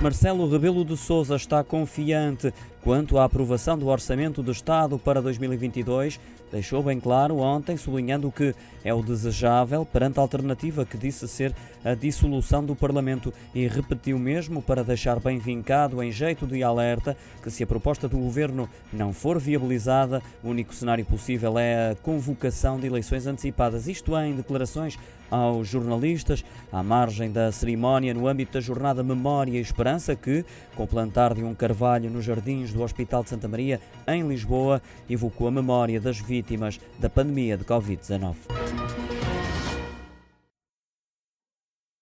Marcelo Rebelo de Sousa está confiante quanto à aprovação do Orçamento do Estado para 2022. Deixou bem claro ontem, sublinhando que é o desejável perante a alternativa que disse ser a dissolução do Parlamento e repetiu mesmo para deixar bem vincado em jeito de alerta que se a proposta do governo não for viabilizada, o único cenário possível é a convocação de eleições antecipadas. Isto é, em declarações aos jornalistas, à margem da cerimónia no âmbito da jornada Memória e Esperança, que, com o plantar de um carvalho nos jardins do Hospital de Santa Maria, em Lisboa, evocou a memória das vítimas da pandemia de Covid-19.